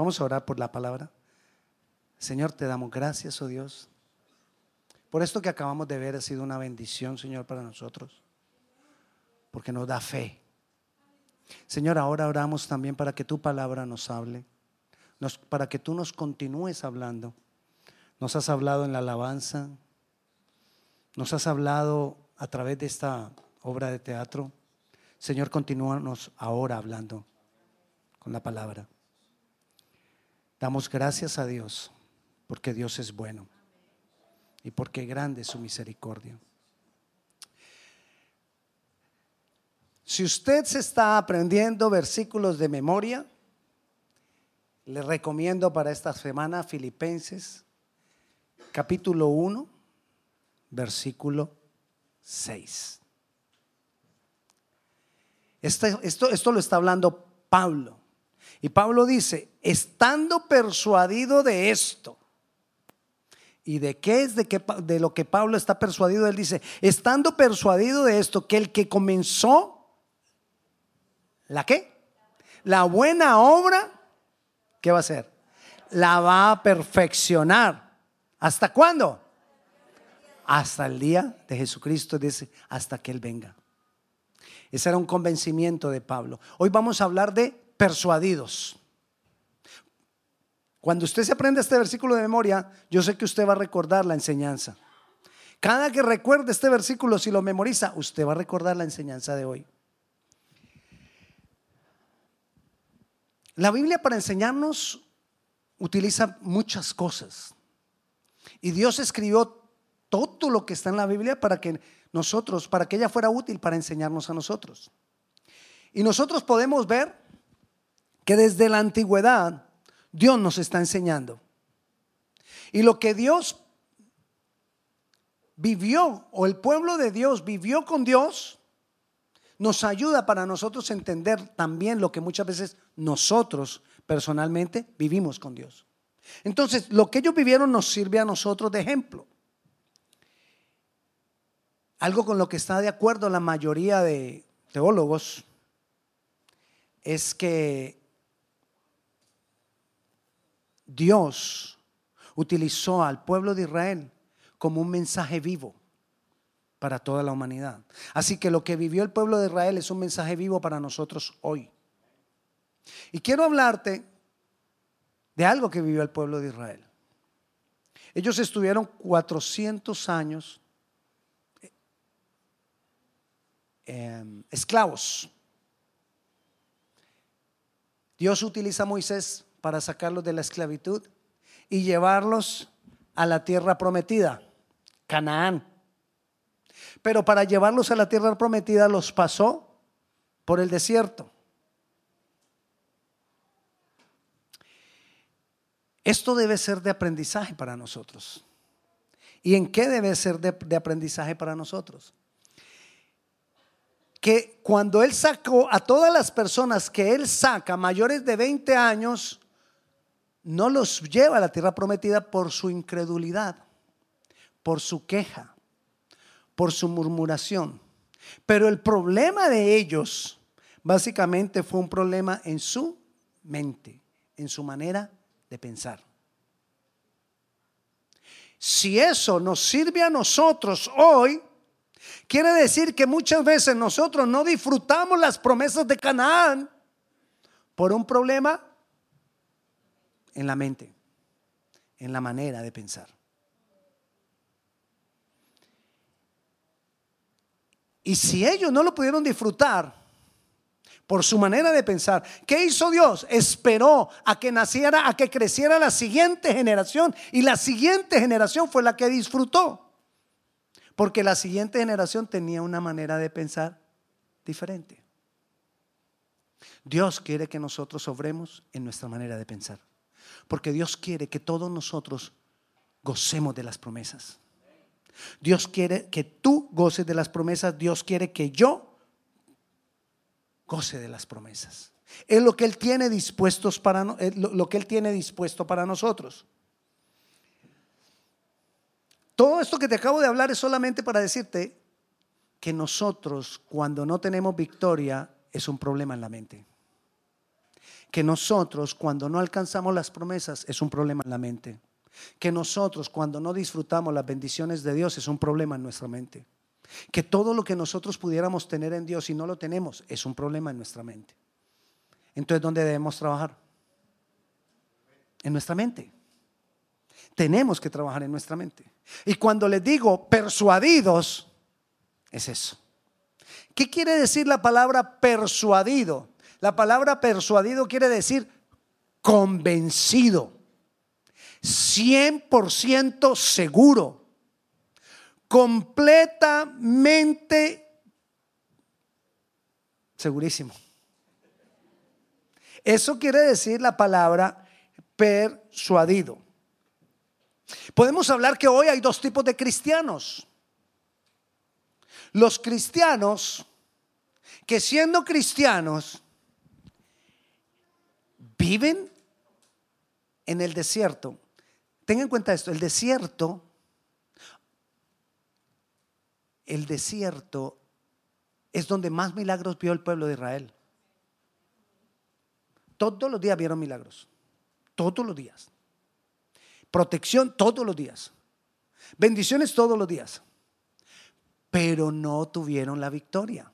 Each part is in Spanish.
Vamos a orar por la palabra. Señor, te damos gracias, oh Dios. Por esto que acabamos de ver ha sido una bendición, Señor, para nosotros. Porque nos da fe. Señor, ahora oramos también para que tu palabra nos hable. para que tú nos continúes hablando. Nos has hablado en la alabanza. Nos has hablado a través de esta obra de teatro. Señor, continúanos ahora hablando con la palabra. Damos gracias a Dios porque Dios es bueno y porque grande es su misericordia. Si usted se está aprendiendo versículos de memoria, le recomiendo para esta semana Filipenses capítulo 1, versículo 6. Esto, esto, esto, lo está hablando Pablo. Y Pablo dice, estando persuadido de esto. ¿Y de qué es de, qué, de lo que Pablo está persuadido? Él dice, estando persuadido de esto, que el que comenzó, ¿la qué? La buena obra, ¿qué va a hacer? La va a perfeccionar. ¿Hasta cuándo? Hasta el día de Jesucristo, dice, hasta que Él venga. Ese era un convencimiento de Pablo. Hoy vamos a hablar de persuadidos. Cuando usted se aprende este versículo de memoria, yo sé que usted va a recordar la enseñanza. Cada que recuerde este versículo, si lo memoriza, usted va a recordar la enseñanza de hoy. La Biblia para enseñarnos utiliza muchas cosas. Y Dios escribió todo lo que está en la Biblia para que nosotros, para que ella fuera útil para enseñarnos a nosotros. Y nosotros podemos ver que desde la antigüedad Dios nos está enseñando. Y lo que Dios vivió, o el pueblo de Dios vivió con Dios, nos ayuda para nosotros entender también lo que muchas veces nosotros personalmente vivimos con Dios. Entonces, lo que ellos vivieron nos sirve a nosotros de ejemplo. Algo con lo que está de acuerdo la mayoría de teólogos es que Dios utilizó al pueblo de Israel como un mensaje vivo para toda la humanidad. Así que lo que vivió el pueblo de Israel es un mensaje vivo para nosotros hoy. Y quiero hablarte de algo que vivió el pueblo de Israel. Ellos estuvieron 400 años eh, esclavos. Dios utiliza a Moisés para sacarlos de la esclavitud y llevarlos a la tierra prometida, Canaán. Pero para llevarlos a la tierra prometida los pasó por el desierto. Esto debe ser de aprendizaje para nosotros. ¿Y en qué debe ser de, de, aprendizaje para nosotros? Que cuando Él sacó a todas las personas que Él saca mayores de 20 años, no los lleva a la tierra prometida por su incredulidad, por su queja, por su murmuración. Pero el problema de ellos básicamente fue un problema en su mente, en su manera de pensar. Si eso nos sirve a nosotros hoy, quiere decir que muchas veces nosotros no disfrutamos las promesas de Canaán por un problema en la mente, en la manera de pensar. Y si ellos no lo pudieron disfrutar por su manera de pensar, ¿qué hizo Dios? Esperó a que naciera, a que creciera la siguiente generación. Y la siguiente generación fue la que disfrutó. Porque la siguiente generación tenía una manera de pensar diferente. Dios quiere que nosotros obremos en nuestra manera de pensar. Porque Dios quiere que todos nosotros gocemos de las promesas. Dios quiere que tú goces de las promesas. Dios quiere que yo goce de las promesas. Es lo que Él tiene dispuestos para lo que Él tiene dispuesto para nosotros. Todo esto que te acabo de hablar es solamente para decirte que nosotros cuando no tenemos victoria es un problema en la mente que nosotros cuando no alcanzamos las promesas es un problema en la mente. Que nosotros cuando no disfrutamos las bendiciones de Dios es un problema en nuestra mente. Que todo lo que nosotros pudiéramos tener en Dios y no lo tenemos es un problema en nuestra mente. Entonces, ¿dónde debemos trabajar? En nuestra mente. Tenemos que trabajar en nuestra mente. Y cuando les digo persuadidos, es eso. ¿Qué quiere decir la palabra persuadido? La palabra persuadido quiere decir convencido, 100% seguro, completamente segurísimo. Eso quiere decir la palabra persuadido. Podemos hablar que hoy hay dos tipos de cristianos. Los cristianos que siendo cristianos viven en el desierto. Tengan en cuenta esto, el desierto, el desierto es donde más milagros vio el pueblo de Israel. Todos los días vieron milagros, todos los días. Protección todos los días. Bendiciones todos los días. Pero no tuvieron la victoria.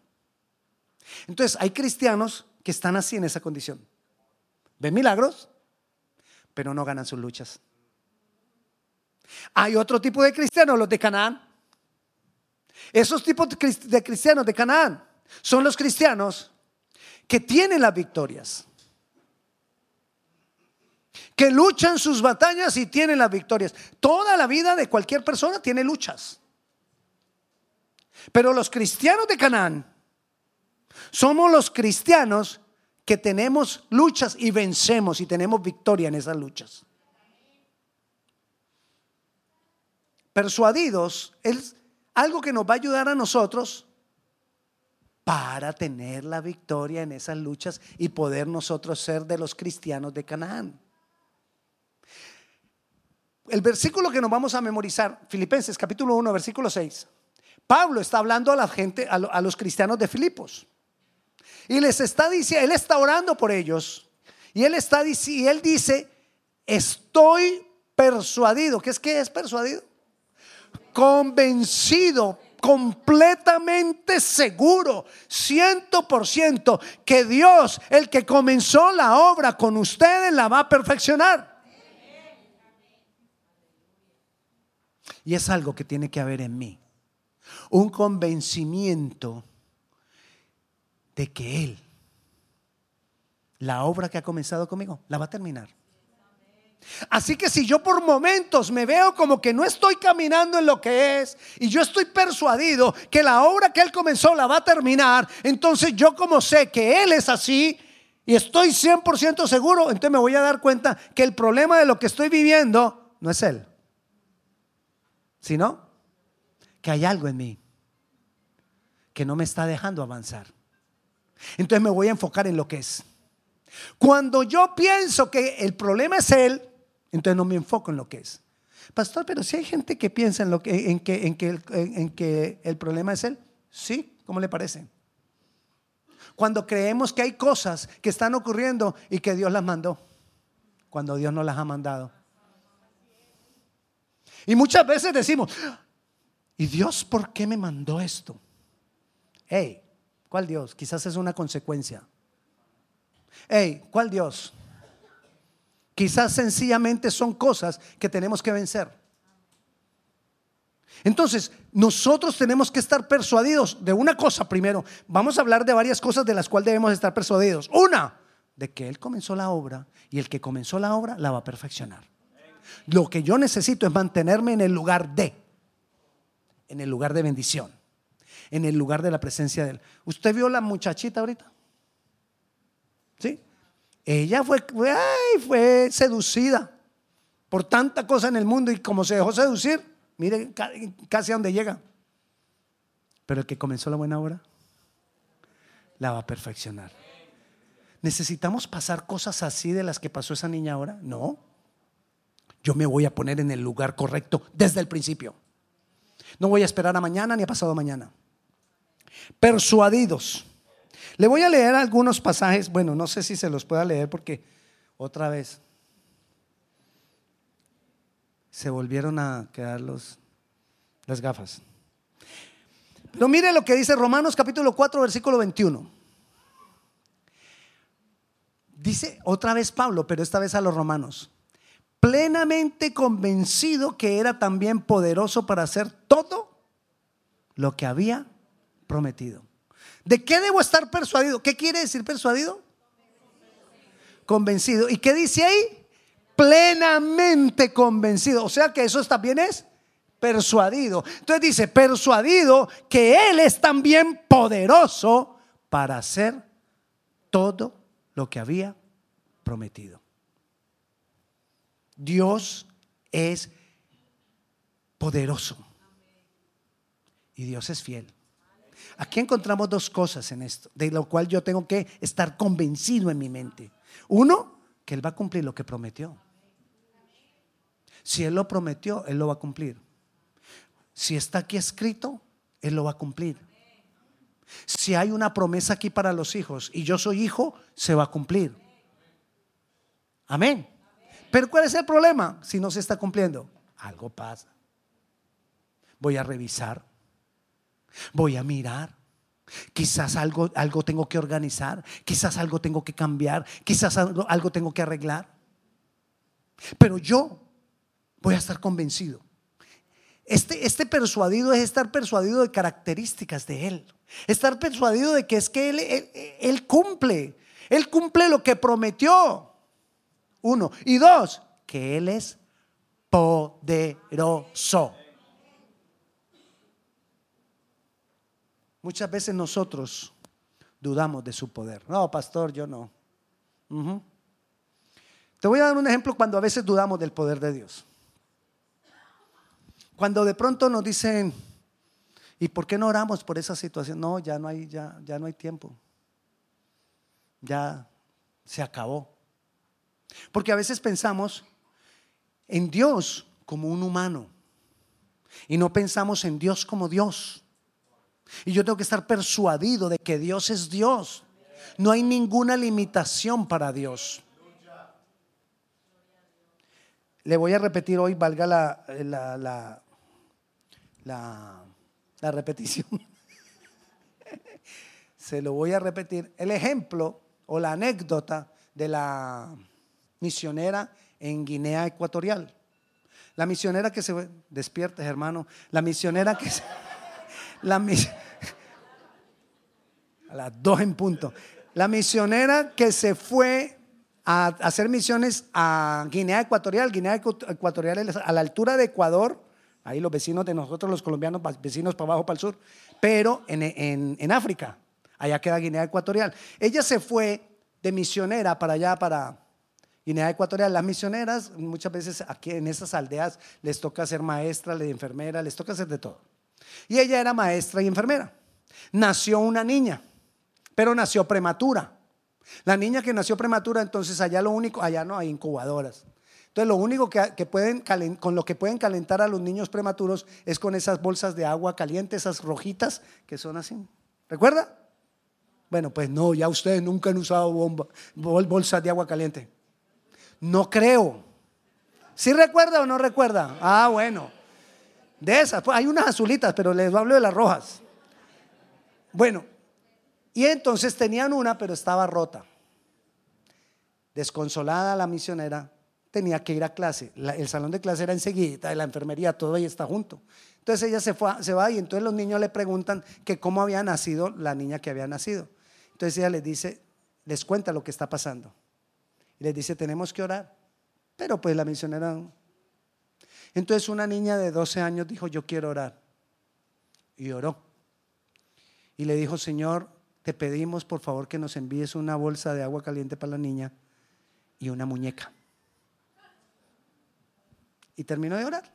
Entonces hay cristianos que están así en esa condición. Ven milagros, pero no ganan sus luchas. Hay otro tipo de cristianos, los de Canaán. Esos tipos de cristianos de Canaán son los cristianos que tienen las victorias que luchan sus batallas y tienen las victorias. Toda la vida de cualquier persona tiene luchas. Pero los cristianos de Canaán somos los cristianos que tenemos luchas y vencemos y tenemos victoria en esas luchas. Persuadidos es algo que nos va a ayudar a nosotros para tener la victoria en esas luchas y poder nosotros ser de los cristianos de Canaán el versículo que nos vamos a memorizar, Filipenses capítulo 1, versículo 6. Pablo está hablando a la gente, a, los cristianos de Filipos. Y les está diciendo, él está orando por ellos. Y él está y él dice, estoy persuadido. ¿Qué es que es persuadido? Convencido, completamente seguro, ciento por ciento, que Dios, el que comenzó la obra con ustedes, la va a perfeccionar. Y es algo que tiene que haber en mí. Un convencimiento de que Él, la obra que ha comenzado conmigo, la va a terminar. Así que si yo por momentos me veo como que no estoy caminando en lo que es y yo estoy persuadido que la obra que Él comenzó la va a terminar, entonces yo como sé que Él es así y estoy 100% seguro, entonces me voy a dar cuenta que el problema de lo que estoy viviendo no es Él sino que hay algo en mí que no me está dejando avanzar. Entonces me voy a enfocar en lo que es. Cuando yo pienso que el problema es él, entonces no me enfoco en lo que es. Pastor, pero si hay gente que piensa en, lo que, en, que, en, que, en que el problema es él, sí, ¿cómo le parece? Cuando creemos que hay cosas que están ocurriendo y que Dios las mandó, cuando Dios no las ha mandado. Y muchas veces decimos, ¿y Dios por qué me mandó esto? Hey, ¿cuál Dios? Quizás es una consecuencia. Hey, ¿cuál Dios? Quizás sencillamente son cosas que tenemos que vencer. Entonces, nosotros tenemos que estar persuadidos de una cosa primero. Vamos a hablar de varias cosas de las cuales debemos estar persuadidos. Una, de que Él comenzó la obra y el que comenzó la obra la va a perfeccionar. Lo que yo necesito es mantenerme en el lugar de, en el lugar de bendición, en el lugar de la presencia de Él. ¿Usted vio la muchachita ahorita? ¿Sí? Ella fue, fue seducida por tanta cosa en el mundo y como se dejó seducir, mire casi a donde llega. Pero el que comenzó la buena obra, la va a perfeccionar. ¿Necesitamos pasar cosas así de las que pasó esa niña ahora? No yo me voy a poner en el lugar correcto desde el principio. No voy a esperar a mañana ni a pasado mañana. Persuadidos. Le voy a leer algunos pasajes, bueno, no sé si se los pueda leer porque otra vez se volvieron a quedar los, las gafas. Pero mire lo que dice Romanos capítulo 4, versículo 21. Dice otra vez Pablo, pero esta vez a los romanos, plenamente convencido que era también poderoso para hacer todo lo que había prometido. ¿De qué debo estar persuadido? ¿Qué quiere decir persuadido? Convencido. ¿Y qué dice ahí? Plenamente convencido. O sea que eso también es persuadido. Entonces dice, persuadido que Él es también poderoso para hacer todo lo que había prometido. Dios es poderoso y Dios es fiel. Aquí encontramos dos cosas en esto, de lo cual yo tengo que estar convencido en mi mente. Uno, que Él va a cumplir lo que prometió. Si Él lo prometió, Él lo va a cumplir. Si está aquí escrito, Él lo va a cumplir. Si hay una promesa aquí para los hijos y yo soy hijo, se va a cumplir. Amén. Pero ¿cuál es el problema si no se está cumpliendo? Algo pasa. Voy a revisar. Voy a mirar. Quizás algo, algo tengo que organizar. Quizás algo tengo que cambiar. Quizás algo, algo tengo que arreglar. Pero yo voy a estar convencido este, este, persuadido es estar persuadido de características de Él. Estar persuadido de que es que Él, él, cumple. Él cumple lo que prometió. Uno. Y dos, que Él es poderoso. Muchas veces nosotros dudamos de su poder. No, pastor, yo no. Te voy a dar un ejemplo cuando a veces dudamos del poder de Dios. Cuando de pronto nos dicen, ¿y por qué no oramos por esa situación? No, ya no hay, ya, ya no hay tiempo. Ya se acabó. Porque a veces pensamos en Dios como un humano y no pensamos en Dios como Dios. Y yo tengo que estar persuadido de que Dios es Dios. No hay ninguna limitación para Dios. Le voy a repetir hoy, valga la, la, la, repetición. Se lo voy a repetir. El ejemplo o la anécdota de la misionera en Guinea Ecuatorial. La misionera que se despierta, hermano. La misionera que se, la a las dos en punto. La misionera que se fue a hacer misiones a Guinea Ecuatorial. Guinea Ecuatorial a la altura de Ecuador ahí los vecinos de nosotros, los colombianos, vecinos para abajo, para el sur, pero en, África, allá queda Guinea Ecuatorial. Ella se fue de misionera para allá, para Guinea Ecuatorial. Las misioneras muchas veces aquí en esas aldeas les toca ser maestra, de enfermera, les toca hacer de todo. Y ella era maestra y enfermera. Nació una niña, pero nació prematura. La niña que nació prematura, entonces allá lo único, allá no hay incubadoras. Entonces, lo único que, pueden, con lo que pueden calentar a los niños prematuros es con esas bolsas de agua caliente, esas rojitas que son así. ¿Recuerda? Bueno, pues no, ya ustedes nunca han usado bolsas de agua caliente. No creo. ¿Sí recuerda o no recuerda? Ah, bueno. De esas, pues hay unas azulitas, pero les hablo de las rojas. Bueno, y entonces tenían una, pero estaba rota. Desconsolada la misionera, tenía que ir a clase. el salón de clase era enseguida, la enfermería, todo ahí está junto. Entonces ella se, fue, se va y entonces los niños le preguntan que cómo había nacido la niña que había nacido. Entonces ella les dice, les cuenta lo que está pasando. Y les dice, tenemos que orar. Pero pues la misionera... Entonces una niña de 12 años dijo, yo quiero orar. Y oró. Y le dijo, Señor, te pedimos por favor que nos envíes una bolsa de agua caliente para la niña y una muñeca y terminó de orar.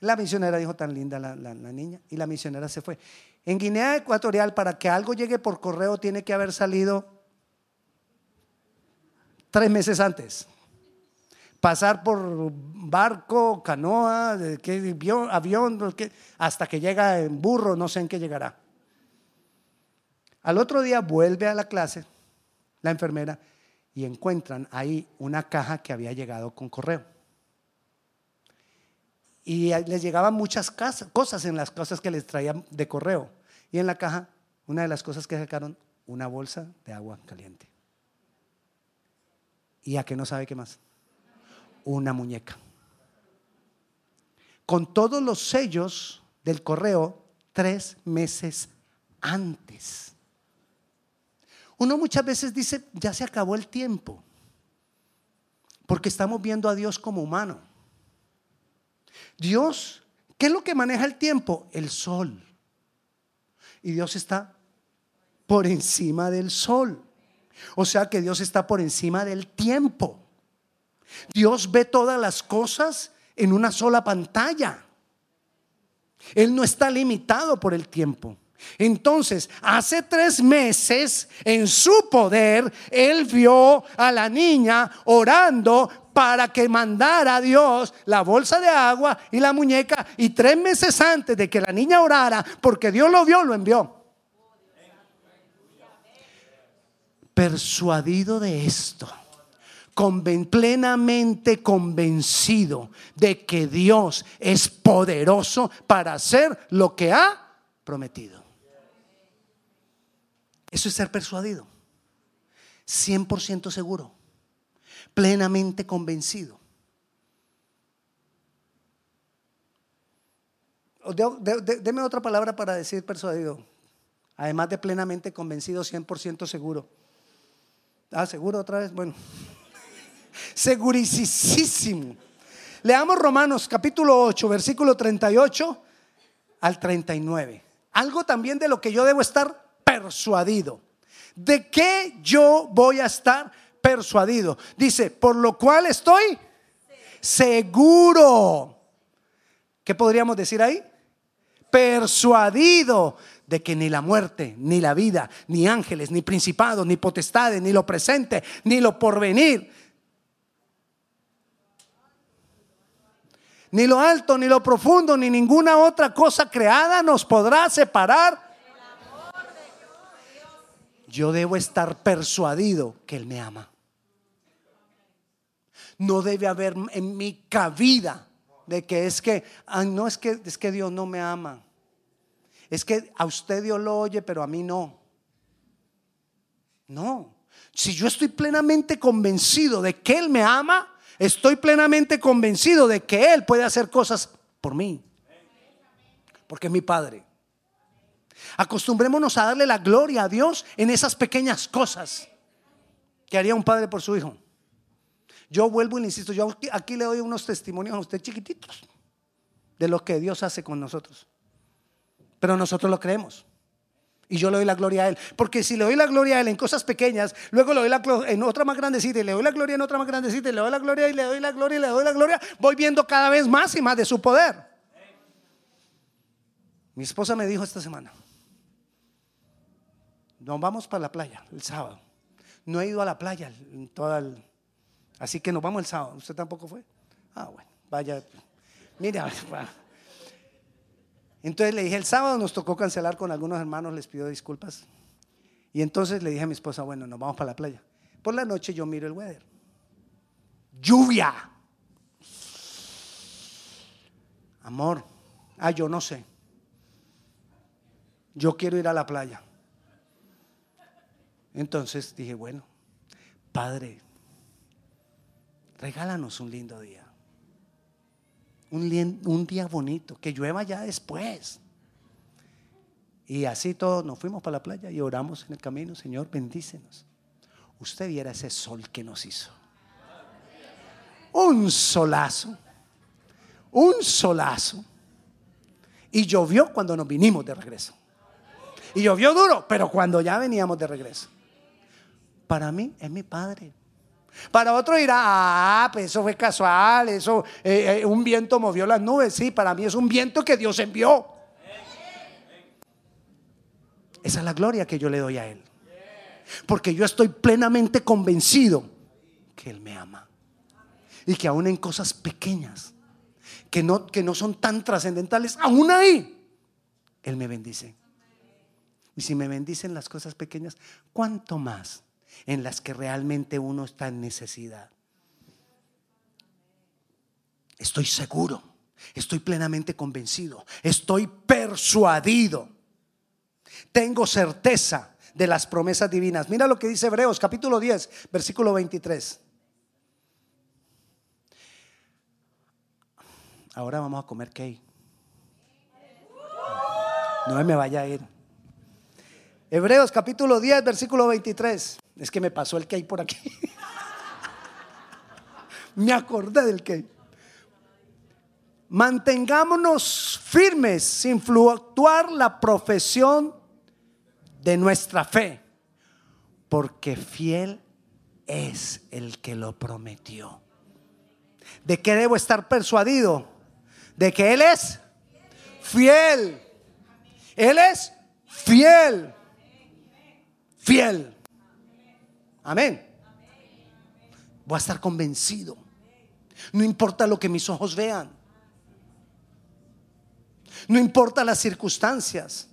La misionera dijo tan linda la, niña y la misionera se fue. En Guinea Ecuatorial, para que algo llegue por correo, tiene que haber salido tres meses antes. Pasar por barco, canoa, avión, hasta que llega en burro, no sé en qué llegará. Al otro día vuelve a la clase la enfermera y encuentran ahí una caja que había llegado con correo. Y les llegaban muchas cosas en las cosas que les traían de correo. Y en la caja, una de las cosas que sacaron, una bolsa de agua caliente. ¿Y a qué no sabe qué más? Una muñeca. Con todos los sellos del correo tres meses antes. Uno muchas veces dice, ya se acabó el tiempo, porque estamos viendo a Dios como humano. Dios, ¿qué es lo que maneja el tiempo? El sol. Y Dios está por encima del sol. O sea que Dios está por encima del tiempo. Dios ve todas las cosas en una sola pantalla. Él no está limitado por el tiempo. Entonces, hace tres meses, en su poder, Él vio a la niña orando para que mandara a Dios la bolsa de agua y la muñeca. Y tres meses antes de que la niña orara, porque Dios lo vio, lo envió. Persuadido de esto plenamente convencido de que Dios es poderoso para hacer lo que ha prometido. Eso es ser persuadido. 100% seguro. Plenamente convencido. Deme otra palabra para decir persuadido. Además de plenamente convencido, 100% seguro. Ah, seguro otra vez. Bueno. Segurísimo. Leamos Romanos capítulo 8, versículo 38 al 39. Algo también de lo que yo debo estar persuadido. ¿De qué yo voy a estar persuadido? Dice, por lo cual estoy seguro. ¿Qué podríamos decir ahí? Persuadido de que ni la muerte, ni la vida, ni ángeles, ni principados, ni potestades, ni lo presente, ni lo porvenir, Ni lo alto, ni lo profundo, ni ninguna otra cosa creada nos podrá separar. Yo debo estar persuadido que Él me ama. No debe haber en mi cabida de que es que, no es que, es que Dios no me ama. Es que a usted Dios lo oye, pero a mí no. No. Si yo estoy plenamente convencido de que Él me ama, estoy plenamente convencido de que Él puede hacer cosas por mí. Porque es mi Padre. Acostumbrémonos a darle la gloria a Dios en esas pequeñas cosas que haría un padre por su hijo. Yo vuelvo y le insisto, yo aquí le doy unos testimonios a usted chiquititos de lo que Dios hace con nosotros. Pero nosotros lo creemos. Y yo le doy la gloria a Él. Porque si le doy la gloria a Él en cosas pequeñas, luego le doy la gloria en otra más grandecita y le doy la gloria en otra más grandecita y le doy la gloria y le doy la gloria y le doy la gloria, voy viendo cada vez más y más de su poder. Mi esposa me dijo esta semana, nos vamos para la playa el sábado. No he ido a la playa en toda el... Así que nos vamos el sábado. ¿Usted tampoco fue? Ah, bueno, vaya. Mira, entonces le dije, el sábado nos tocó cancelar con algunos hermanos, les pido disculpas. Y entonces le dije a mi esposa, bueno, nos vamos para la playa. Por la noche yo miro el weather. Lluvia. Amor, ah, yo no sé. Yo quiero ir a la playa. Entonces dije, bueno, Padre, regálanos un lindo día un, día bonito, que llueva ya después. Y así todos nos fuimos para la playa y oramos en el camino, Señor, bendícenos. Usted viera ese sol que nos hizo. Un solazo, un solazo. Y llovió cuando nos vinimos de regreso. Y llovió duro, pero cuando ya veníamos de regreso. Para mí es mi padre. Para otro dirá, ah, pues eso fue casual, eso, eh, eh, un viento movió las nubes. Sí, para mí es un viento que Dios envió. Esa es la gloria que yo le doy a Él. Porque yo estoy plenamente convencido que Él me ama. Y que aún en cosas pequeñas, que no, que no son tan trascendentales, aún ahí, Él me bendice. Y si me bendicen las cosas pequeñas, ¿cuánto más en las que realmente uno está en necesidad? Estoy seguro, estoy plenamente convencido, estoy persuadido, tengo certeza de las promesas divinas. Mira lo que dice Hebreos capítulo 10, versículo 23. Ahora vamos a comer cake. No me vaya a ir. Hebreos capítulo 10, versículo 23. Es que me pasó el cake por aquí. me acordé del cake. Mantengámonos firmes sin fluctuar la profesión de nuestra fe, porque fiel es el que lo prometió. ¿De qué debo estar persuadido? De que Él es fiel. Él es fiel. Fiel. Amén. Voy a estar convencido. No importa lo que mis ojos vean. No importa las circunstancias.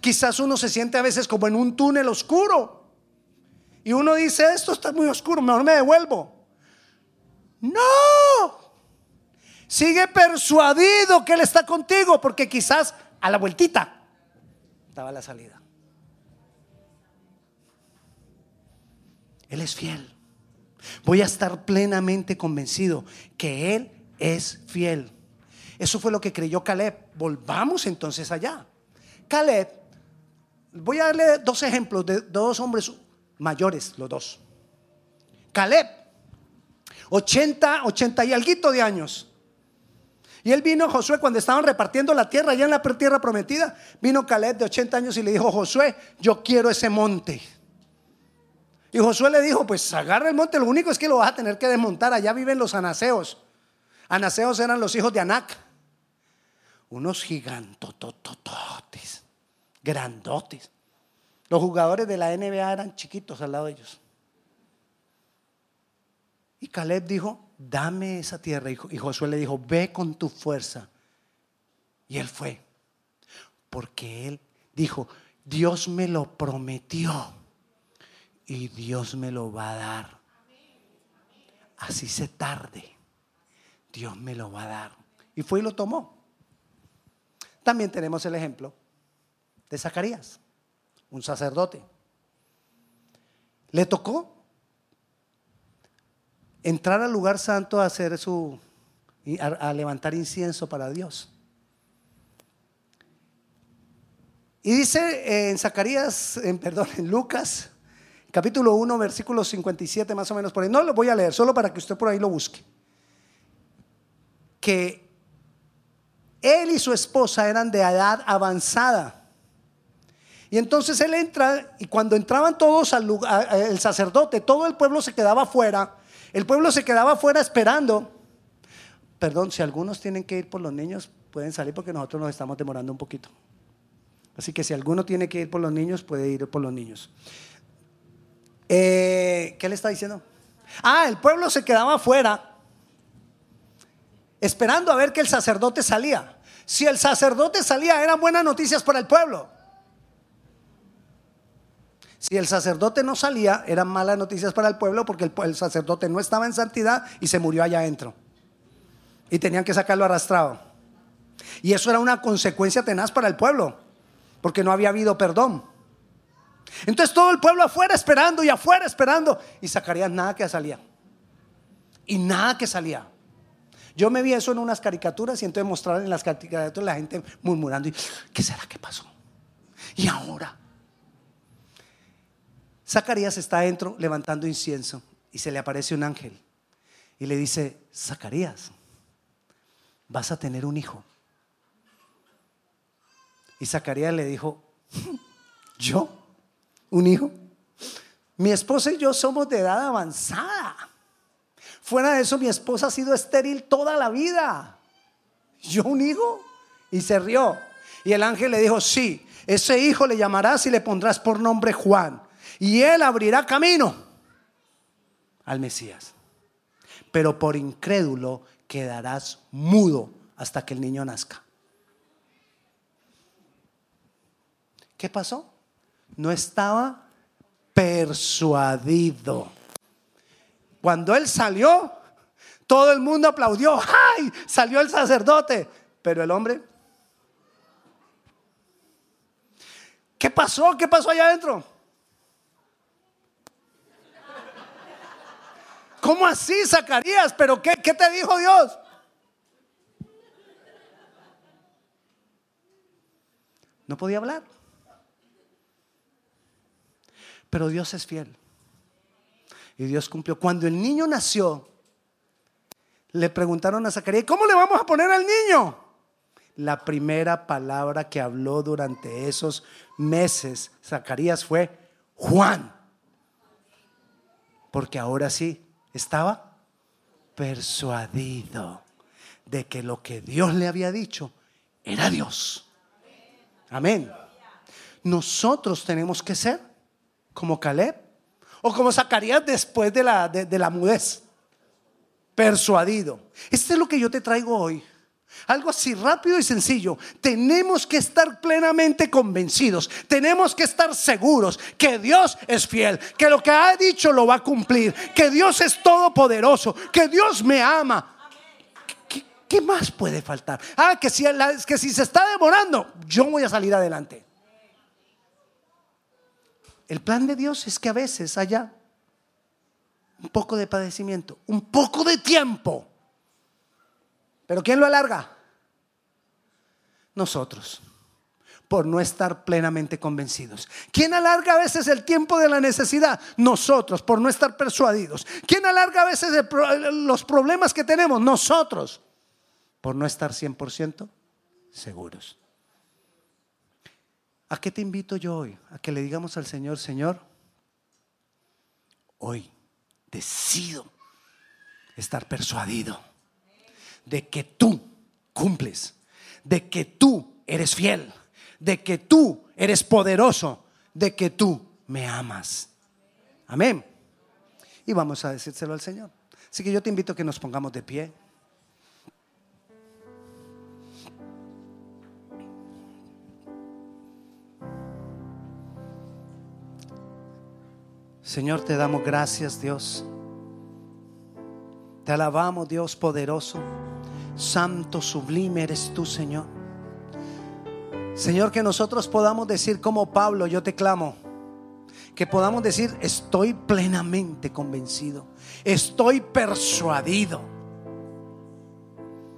Quizás uno se siente a veces como en un túnel oscuro. Y uno dice, esto está muy oscuro, mejor me devuelvo. No. Sigue persuadido que Él está contigo porque quizás a la vueltita estaba la salida. Él es fiel. Voy a estar plenamente convencido que Él es fiel. Eso fue lo que creyó Caleb. Volvamos entonces allá. Caleb, voy a darle dos ejemplos de dos hombres mayores, los dos. Caleb, 80, 80 y algo de años. Y él vino, Josué, cuando estaban repartiendo la tierra, allá en la tierra prometida, vino Caleb de 80 años y le dijo, Josué, yo quiero ese monte. Y Josué le dijo, pues agarra el monte, lo único es que lo vas a tener que desmontar, allá viven los anaseos. Anaseos eran los hijos de Anac unos gigantotototes, grandotes. Los jugadores de la NBA eran chiquitos al lado de ellos. Y Caleb dijo, dame esa tierra. Y Josué le dijo, ve con tu fuerza. Y él fue. Porque él dijo, Dios me lo prometió. Y Dios me lo va a dar. Así se tarde. Dios me lo va a dar. Y fue y lo tomó. También tenemos el ejemplo de Zacarías, un sacerdote. Le tocó entrar al lugar santo a hacer su a, levantar incienso para Dios. Y dice en Zacarías, en, perdón, en Lucas, capítulo 1, versículo 57 más o menos por ahí. No lo voy a leer, solo para que usted por ahí lo busque. Que él y su esposa eran de edad avanzada. Y entonces él entra y cuando entraban todos al lugar, el sacerdote, todo el pueblo se quedaba afuera. El pueblo se quedaba afuera esperando. Perdón, si algunos tienen que ir por los niños, pueden salir porque nosotros nos estamos demorando un poquito. Así que si alguno tiene que ir por los niños, puede ir por los niños. Eh, ¿Qué le está diciendo? Ah, el pueblo se quedaba afuera esperando a ver que el sacerdote salía. Si el sacerdote salía, eran buenas noticias para el pueblo. Si el sacerdote no salía, eran malas noticias para el pueblo porque el, sacerdote no estaba en santidad y se murió allá adentro. Y tenían que sacarlo arrastrado. Y eso era una consecuencia tenaz para el pueblo, porque no había habido perdón. Entonces todo el pueblo afuera esperando y afuera esperando. Y sacarían nada que salía. Y nada que salía. Yo me vi eso en unas caricaturas y entonces mostraron en las caricaturas la gente murmurando, ¿qué será que pasó? Y ahora, Zacarías está adentro levantando incienso y se le aparece un ángel y le dice, Zacarías, vas a tener un hijo. Y Zacarías le dijo, ¿yo? ¿Un hijo? Mi esposa y yo somos de edad avanzada. Fuera de eso, mi esposa ha sido estéril toda la vida. Yo un hijo. Y se rió. Y el ángel le dijo, sí, ese hijo le llamarás y le pondrás por nombre Juan. Y él abrirá camino al Mesías. Pero por incrédulo quedarás mudo hasta que el niño nazca. ¿Qué pasó? No estaba persuadido. Cuando él salió, todo el mundo aplaudió. ¡Ay! Salió el sacerdote. Pero el hombre... ¿Qué pasó? ¿Qué pasó allá adentro? ¿Cómo así, Zacarías? ¿Pero qué, qué te dijo Dios? No podía hablar. Pero Dios es fiel. Y Dios cumplió. Cuando el niño nació, le preguntaron a Zacarías, ¿cómo le vamos a poner al niño? La primera palabra que habló durante esos meses Zacarías fue Juan. Porque ahora sí, estaba persuadido de que lo que Dios le había dicho era Dios. Amén. Nosotros tenemos que ser como Caleb o como Zacarías después de la, de, la mudez. Persuadido. Este es lo que yo te traigo hoy. Algo así rápido y sencillo. Tenemos que estar plenamente convencidos. Tenemos que estar seguros que Dios es fiel, que lo que ha dicho lo va a cumplir, que Dios es todopoderoso, que Dios me ama. ¿Qué, más puede faltar? Ah, que si, que si se está demorando, yo voy a salir adelante. El plan de Dios es que a veces haya un poco de padecimiento, un poco de tiempo pero ¿quién lo alarga? Nosotros, por no estar plenamente convencidos. ¿Quién alarga a veces el tiempo de la necesidad? Nosotros, por no estar persuadidos. ¿Quién alarga a veces los problemas que tenemos? Nosotros, por no estar 100% seguros. ¿A qué te invito yo hoy? A que le digamos al Señor, Señor, hoy decido estar persuadido de que tú cumples, de que tú eres fiel, de que tú eres poderoso, de que tú me amas. Amén. Y vamos a decírselo al Señor. Así que yo te invito a que nos pongamos de pie. Señor, te damos gracias, Dios. Te alabamos, Dios poderoso. Santo, sublime eres tú, Señor. Señor, que nosotros podamos decir como Pablo, yo te clamo. Que podamos decir, estoy plenamente convencido. Estoy persuadido.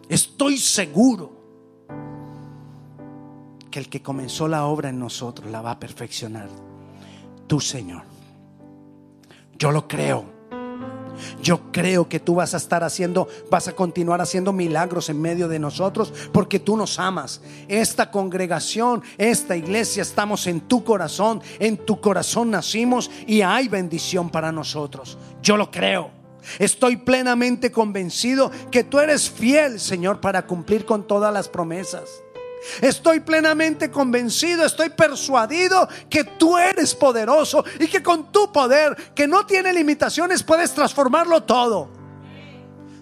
Estoy seguro que el que comenzó la obra en nosotros la va a perfeccionar. Tú, Señor. Yo lo creo. Yo creo que tú vas a estar haciendo, vas a continuar haciendo milagros en medio de nosotros porque tú nos amas. Esta congregación, esta iglesia, estamos en tu corazón, en tu corazón nacimos y hay bendición para nosotros. Yo lo creo. Estoy plenamente convencido que tú eres fiel, Señor, para cumplir con todas las promesas. Estoy plenamente convencido, estoy persuadido que tú eres poderoso y que con tu poder, que no tiene limitaciones, puedes transformarlo todo.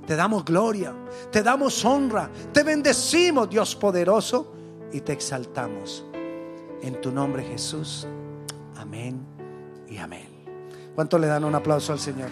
Te damos gloria, te damos honra, te bendecimos, Dios poderoso, y te exaltamos. En tu nombre, Jesús. Amén y amén. ¿Cuánto le dan un aplauso al Señor?